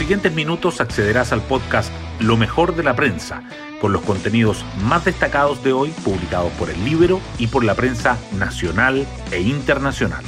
siguientes minutos accederás al podcast Lo mejor de la prensa, con los contenidos más destacados de hoy publicados por el libro y por la prensa nacional e internacional.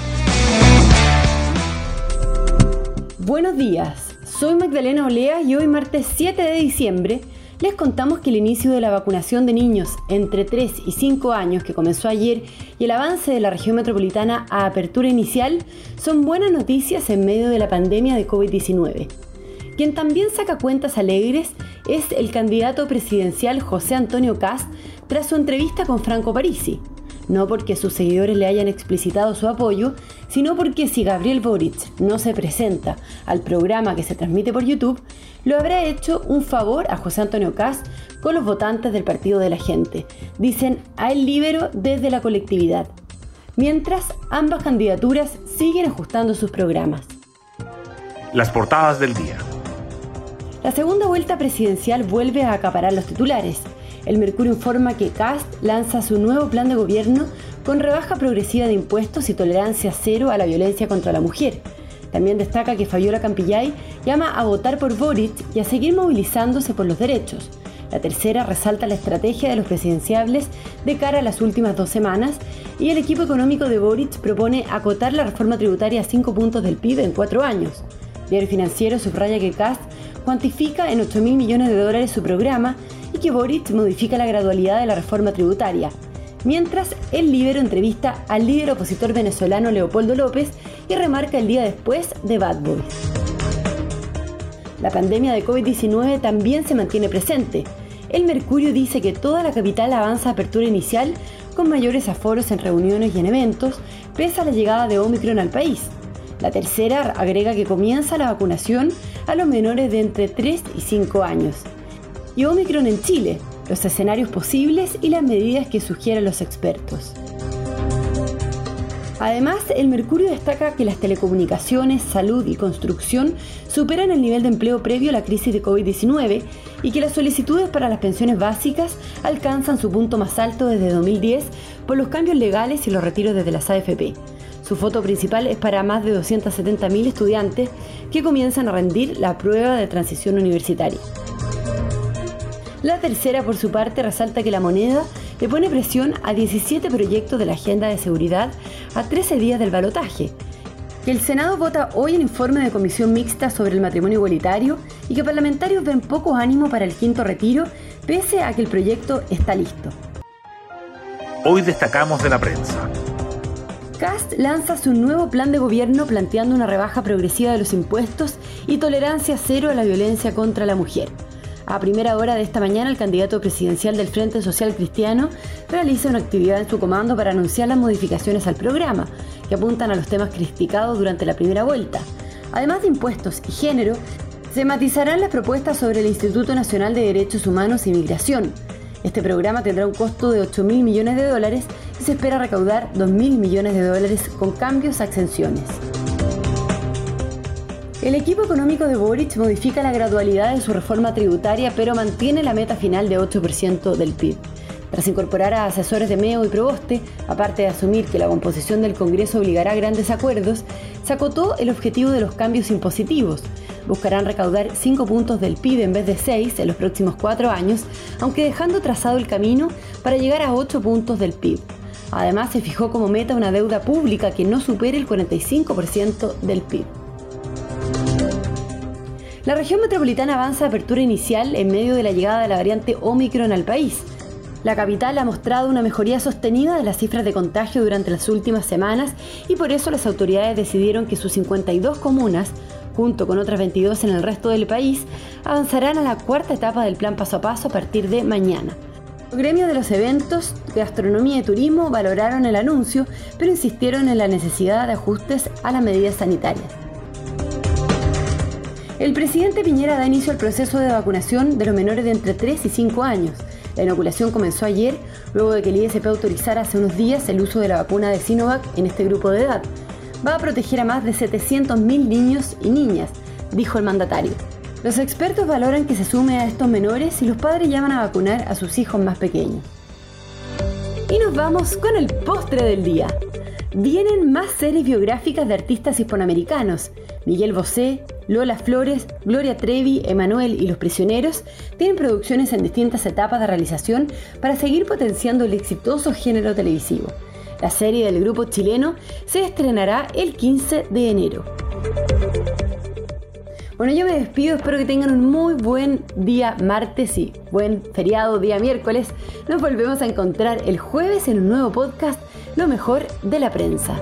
Buenos días, soy Magdalena Olea y hoy martes 7 de diciembre les contamos que el inicio de la vacunación de niños entre 3 y 5 años que comenzó ayer y el avance de la región metropolitana a apertura inicial son buenas noticias en medio de la pandemia de COVID-19. Quien también saca cuentas alegres es el candidato presidencial José Antonio Cast tras su entrevista con Franco Parisi no porque sus seguidores le hayan explicitado su apoyo, sino porque si Gabriel Boric no se presenta al programa que se transmite por YouTube, lo habrá hecho un favor a José Antonio Caz con los votantes del Partido de la Gente, dicen a El Libero desde la colectividad. Mientras, ambas candidaturas siguen ajustando sus programas. Las portadas del día. La segunda vuelta presidencial vuelve a acaparar los titulares. El Mercurio informa que CAST lanza su nuevo plan de gobierno con rebaja progresiva de impuestos y tolerancia cero a la violencia contra la mujer. También destaca que Fabiola Campillay llama a votar por Boric y a seguir movilizándose por los derechos. La tercera resalta la estrategia de los presidenciables de cara a las últimas dos semanas y el equipo económico de Boric propone acotar la reforma tributaria a cinco puntos del PIB en cuatro años. Diario Financiero subraya que Cast cuantifica en 8 mil millones de dólares su programa y que Boric modifica la gradualidad de la reforma tributaria. Mientras, el Libero entrevista al líder opositor venezolano Leopoldo López y remarca el día después de Bad Boys. La pandemia de COVID-19 también se mantiene presente. El Mercurio dice que toda la capital avanza a apertura inicial con mayores aforos en reuniones y en eventos, pese a la llegada de Omicron al país. La tercera agrega que comienza la vacunación a los menores de entre 3 y 5 años y Omicron en Chile, los escenarios posibles y las medidas que sugieren los expertos. Además, el Mercurio destaca que las telecomunicaciones, salud y construcción superan el nivel de empleo previo a la crisis de COVID-19 y que las solicitudes para las pensiones básicas alcanzan su punto más alto desde 2010 por los cambios legales y los retiros desde las AFP. Su foto principal es para más de 270.000 estudiantes que comienzan a rendir la prueba de transición universitaria. La tercera, por su parte, resalta que la moneda le pone presión a 17 proyectos de la agenda de seguridad a 13 días del balotaje. Que el Senado vota hoy el informe de comisión mixta sobre el matrimonio igualitario y que parlamentarios ven poco ánimo para el quinto retiro, pese a que el proyecto está listo. Hoy destacamos de la prensa. Cast lanza su nuevo plan de gobierno planteando una rebaja progresiva de los impuestos y tolerancia cero a la violencia contra la mujer. A primera hora de esta mañana, el candidato presidencial del Frente Social Cristiano realiza una actividad en su comando para anunciar las modificaciones al programa, que apuntan a los temas criticados durante la primera vuelta. Además de impuestos y género, se matizarán las propuestas sobre el Instituto Nacional de Derechos Humanos y Migración. Este programa tendrá un costo de 8 mil millones de dólares se espera recaudar 2 mil millones de dólares con cambios a exenciones. El equipo económico de Boric modifica la gradualidad de su reforma tributaria, pero mantiene la meta final de 8% del PIB. Tras incorporar a asesores de MEO y Proboste, aparte de asumir que la composición del Congreso obligará a grandes acuerdos, se acotó el objetivo de los cambios impositivos. Buscarán recaudar 5 puntos del PIB en vez de 6 en los próximos 4 años, aunque dejando trazado el camino para llegar a 8 puntos del PIB. Además, se fijó como meta una deuda pública que no supere el 45% del PIB. La región metropolitana avanza a apertura inicial en medio de la llegada de la variante Omicron al país. La capital ha mostrado una mejoría sostenida de las cifras de contagio durante las últimas semanas y por eso las autoridades decidieron que sus 52 comunas, junto con otras 22 en el resto del país, avanzarán a la cuarta etapa del plan paso a paso a partir de mañana. Los gremios de los eventos, gastronomía y turismo valoraron el anuncio, pero insistieron en la necesidad de ajustes a las medidas sanitarias. El presidente Piñera da inicio al proceso de vacunación de los menores de entre 3 y 5 años. La inoculación comenzó ayer, luego de que el ISP autorizara hace unos días el uso de la vacuna de Sinovac en este grupo de edad. Va a proteger a más de 700.000 niños y niñas, dijo el mandatario. Los expertos valoran que se sume a estos menores y los padres llaman a vacunar a sus hijos más pequeños. Y nos vamos con el postre del día. Vienen más series biográficas de artistas hispanoamericanos. Miguel Bosé, Lola Flores, Gloria Trevi, Emanuel y Los Prisioneros tienen producciones en distintas etapas de realización para seguir potenciando el exitoso género televisivo. La serie del grupo chileno se estrenará el 15 de enero. Bueno, yo me despido, espero que tengan un muy buen día martes y buen feriado día miércoles. Nos volvemos a encontrar el jueves en un nuevo podcast, Lo mejor de la prensa.